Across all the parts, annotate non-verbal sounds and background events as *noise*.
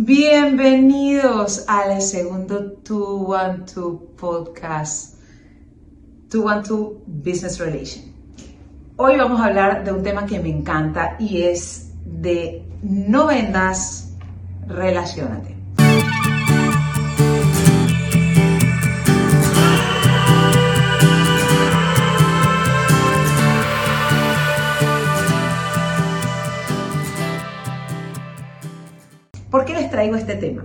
Bienvenidos al segundo 212 podcast, 212 Business Relation. Hoy vamos a hablar de un tema que me encanta y es de no vendas, relacionate. Traigo este tema?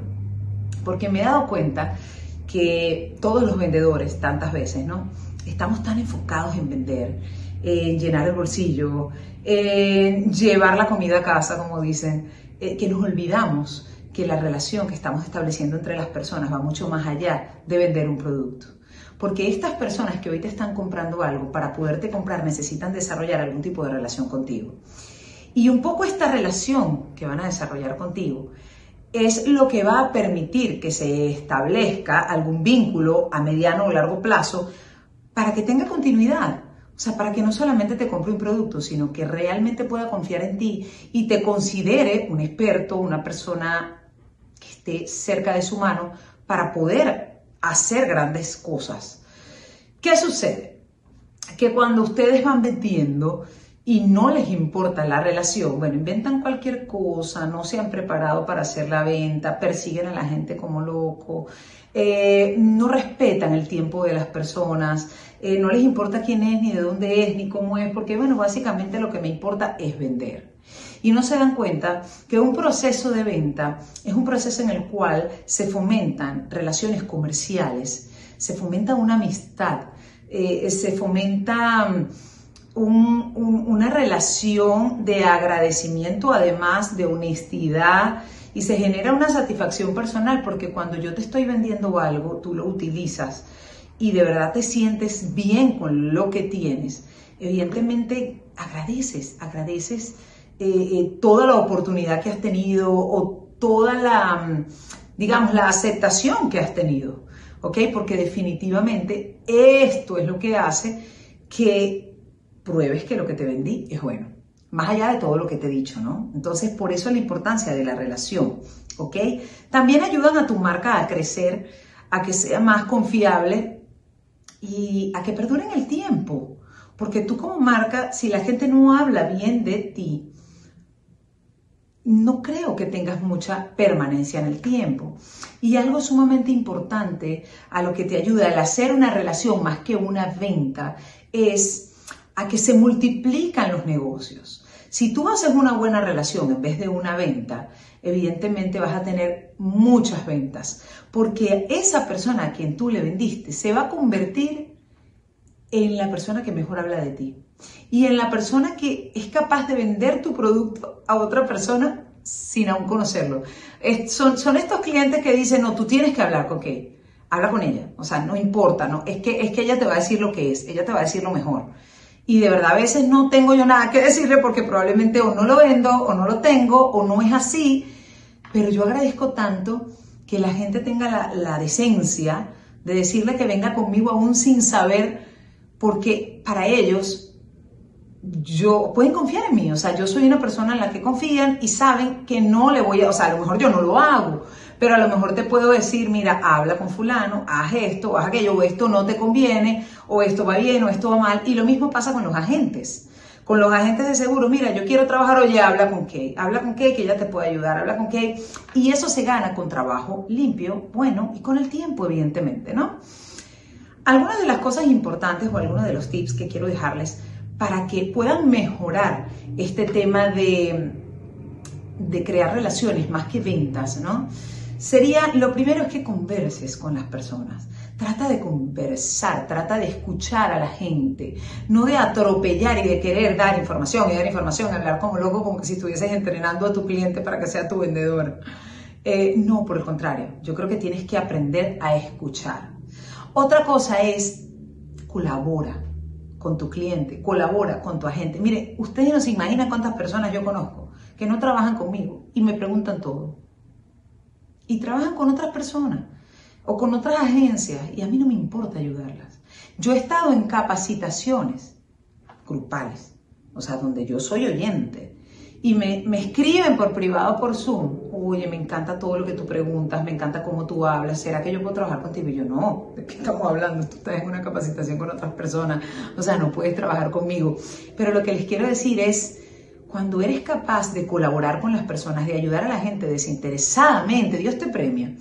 Porque me he dado cuenta que todos los vendedores, tantas veces, ¿no? Estamos tan enfocados en vender, en llenar el bolsillo, en llevar la comida a casa, como dicen, eh, que nos olvidamos que la relación que estamos estableciendo entre las personas va mucho más allá de vender un producto. Porque estas personas que hoy te están comprando algo, para poderte comprar necesitan desarrollar algún tipo de relación contigo. Y un poco esta relación que van a desarrollar contigo es lo que va a permitir que se establezca algún vínculo a mediano o largo plazo para que tenga continuidad. O sea, para que no solamente te compre un producto, sino que realmente pueda confiar en ti y te considere un experto, una persona que esté cerca de su mano para poder hacer grandes cosas. ¿Qué sucede? Que cuando ustedes van vendiendo, y no les importa la relación, bueno, inventan cualquier cosa, no se han preparado para hacer la venta, persiguen a la gente como loco, eh, no respetan el tiempo de las personas, eh, no les importa quién es, ni de dónde es, ni cómo es, porque bueno, básicamente lo que me importa es vender. Y no se dan cuenta que un proceso de venta es un proceso en el cual se fomentan relaciones comerciales, se fomenta una amistad, eh, se fomenta una relación de agradecimiento, además de honestidad, y se genera una satisfacción personal porque cuando yo te estoy vendiendo algo, tú lo utilizas y de verdad te sientes bien con lo que tienes, evidentemente agradeces, agradeces eh, eh, toda la oportunidad que has tenido o toda la, digamos, la aceptación que has tenido, ¿ok? Porque definitivamente esto es lo que hace que pruebes que lo que te vendí es bueno. Más allá de todo lo que te he dicho, ¿no? Entonces, por eso la importancia de la relación, ¿ok? También ayudan a tu marca a crecer, a que sea más confiable y a que perdure en el tiempo. Porque tú como marca, si la gente no habla bien de ti, no creo que tengas mucha permanencia en el tiempo. Y algo sumamente importante a lo que te ayuda al hacer una relación más que una venta es a que se multiplican los negocios. Si tú haces una buena relación en vez de una venta, evidentemente vas a tener muchas ventas, porque esa persona a quien tú le vendiste se va a convertir en la persona que mejor habla de ti y en la persona que es capaz de vender tu producto a otra persona sin aún conocerlo. son, son estos clientes que dicen, no, tú tienes que hablar con qué. Habla con ella, o sea, no importa, no, es que, es que ella te va a decir lo que es, ella te va a decir lo mejor y de verdad a veces no tengo yo nada que decirle porque probablemente o no lo vendo o no lo tengo o no es así, pero yo agradezco tanto que la gente tenga la, decencia de decirle que venga conmigo aún sin saber, porque para ellos yo pueden confiar en mí, o sea, yo soy una persona en la que confían y saben que no le voy a, o sea, a lo mejor yo no lo hago, pero a lo mejor te puedo decir, mira, habla con fulano, haz esto, haz aquello, o esto no te conviene, o esto va bien, o esto va mal. Y lo mismo pasa con los agentes. Con los agentes de seguro, mira, yo quiero trabajar, oye, habla con Kay, habla con Kay que ella te puede ayudar, habla con Kay. Y eso se gana con trabajo limpio, bueno, y con el tiempo, evidentemente, ¿no? Algunas de las cosas importantes o algunos de los tips que quiero dejarles para que puedan mejorar este tema de, de crear relaciones más que ventas, ¿no? Sería, lo primero es que converses con las personas. Trata de conversar, trata de escuchar a la gente, no de atropellar y de querer dar información y dar información, hablar como loco, como que si estuvieses entrenando a tu cliente para que sea tu vendedor. Eh, no, por el contrario, yo creo que tienes que aprender a escuchar. Otra cosa es, colabora con tu cliente, colabora con tu agente. Mire, ustedes no se imaginan cuántas personas yo conozco que no trabajan conmigo y me preguntan todo y trabajan con otras personas o con otras agencias y a mí no me importa ayudarlas. Yo he estado en capacitaciones grupales, o sea, donde yo soy oyente y me, me, escriben por privado por Zoom, oye, me encanta todo lo que tú preguntas, me encanta cómo tú hablas, ¿será que yo puedo trabajar contigo? Y yo, no, ¿de qué estamos hablando? Tú estás en una capacitación con otras personas, o sea, no puedes trabajar conmigo. Pero lo que les quiero decir es, cuando eres capaz de colaborar con las personas, de ayudar a la gente desinteresadamente, Dios te premia.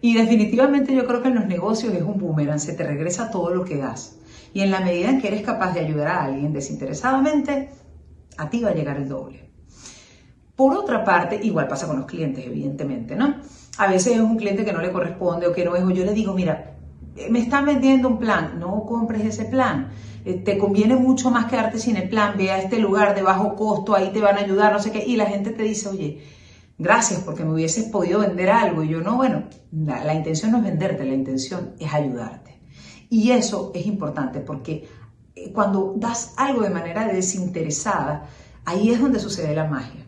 Y definitivamente yo creo que en los negocios es un boomerang, se te regresa todo lo que das. Y en la medida en que eres capaz de ayudar a alguien desinteresadamente, a ti va a llegar el doble. Por otra parte, igual pasa con los clientes, evidentemente, ¿no? A veces es un cliente que no le corresponde o que no es, o yo le digo, mira, me están vendiendo un plan, no compres ese plan. Eh, te conviene mucho más quedarte sin el plan, ve a este lugar de bajo costo, ahí te van a ayudar, no sé qué. Y la gente te dice, oye, gracias porque me hubieses podido vender algo. Y yo, no, bueno, la, la intención no es venderte, la intención es ayudarte. Y eso es importante porque eh, cuando das algo de manera desinteresada, ahí es donde sucede la magia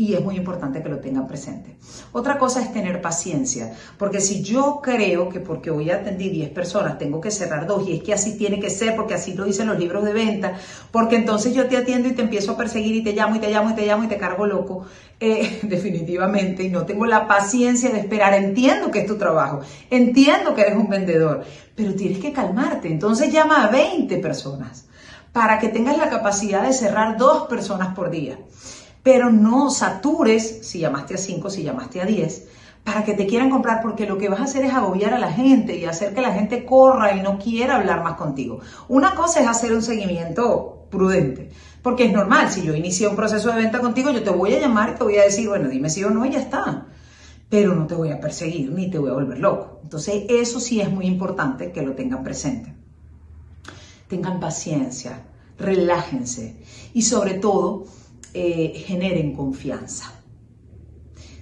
y es muy importante que lo tengan presente. Otra cosa es tener paciencia, porque si yo creo que porque hoy atendí 10 personas tengo que cerrar dos y es que así tiene que ser, porque así lo dicen los libros de venta, porque entonces yo te atiendo y te empiezo a perseguir y te llamo y te llamo y te llamo y te cargo loco, eh, *laughs* definitivamente, y no tengo la paciencia de esperar, entiendo que es tu trabajo, entiendo que eres un vendedor, pero tienes que calmarte, entonces llama a 20 personas para que tengas la capacidad de cerrar dos personas por día pero no satures si llamaste a 5, si llamaste a 10, para que te quieran comprar, porque lo que vas a hacer es agobiar a la gente y hacer que la gente corra y no quiera hablar más contigo. Una cosa es hacer un seguimiento prudente, porque es normal, si yo inicié un proceso de venta contigo, yo te voy a llamar y te voy a decir, bueno, dime si o no y ya está, pero no te voy a perseguir ni te voy a volver loco. Entonces, eso sí es muy importante que lo tengan presente. Tengan paciencia, relájense y sobre todo, eh, generen confianza.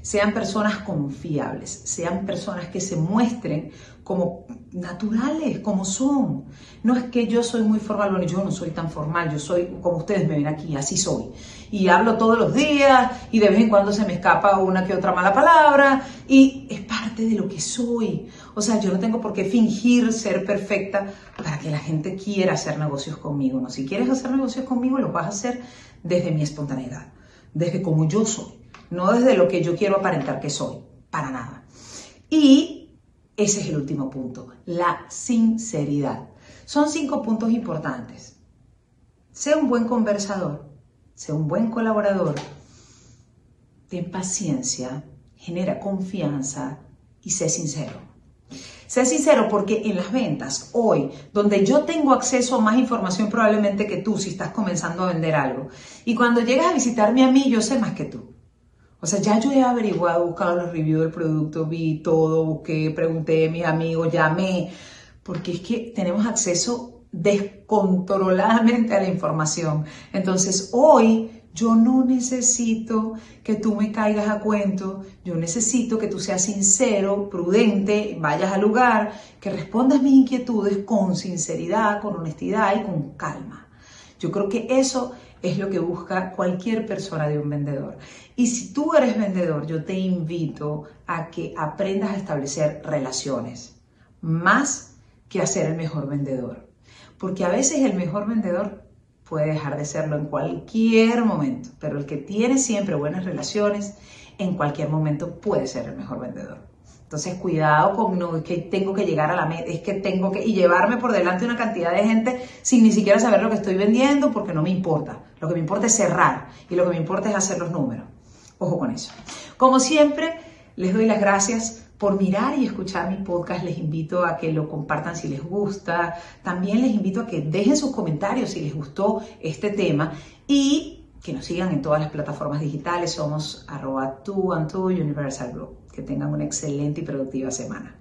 Sean personas confiables, sean personas que se muestren como naturales, como son. No es que yo soy muy formal, bueno, yo no soy tan formal, yo soy como ustedes me ven aquí, así soy. Y hablo todos los días y de vez en cuando se me escapa una que otra mala palabra y es parte de lo que soy. O sea, yo no tengo por qué fingir ser perfecta para que la gente quiera hacer negocios conmigo. No, si quieres hacer negocios conmigo, lo vas a hacer desde mi espontaneidad, desde como yo soy, no desde lo que yo quiero aparentar que soy, para nada. Y ese es el último punto, la sinceridad. Son cinco puntos importantes. Sea un buen conversador, sea un buen colaborador, ten paciencia, genera confianza y sé sincero. Sé sincero porque en las ventas, hoy, donde yo tengo acceso a más información probablemente que tú si estás comenzando a vender algo, y cuando llegas a visitarme a mí, yo sé más que tú. O sea, ya yo he averiguado, buscado los reviews del producto, vi todo, busqué, pregunté a mis amigos, llamé, porque es que tenemos acceso descontroladamente a la información. Entonces, hoy yo no necesito que tú me caigas a cuento, yo necesito que tú seas sincero, prudente, vayas al lugar, que respondas mis inquietudes con sinceridad, con honestidad y con calma. Yo creo que eso es lo que busca cualquier persona de un vendedor. Y si tú eres vendedor, yo te invito a que aprendas a establecer relaciones, más que a ser el mejor vendedor. Porque a veces el mejor vendedor puede dejar de serlo en cualquier momento, pero el que tiene siempre buenas relaciones, en cualquier momento puede ser el mejor vendedor. Entonces, cuidado con no es que tengo que llegar a la meta, es que tengo que y llevarme por delante una cantidad de gente sin ni siquiera saber lo que estoy vendiendo porque no me importa. Lo que me importa es cerrar y lo que me importa es hacer los números. Ojo con eso. Como siempre, les doy las gracias por mirar y escuchar mi podcast. Les invito a que lo compartan si les gusta. También les invito a que dejen sus comentarios si les gustó este tema y que nos sigan en todas las plataformas digitales. Somos arroba tu Universal Group. Que tengan una excelente y productiva semana.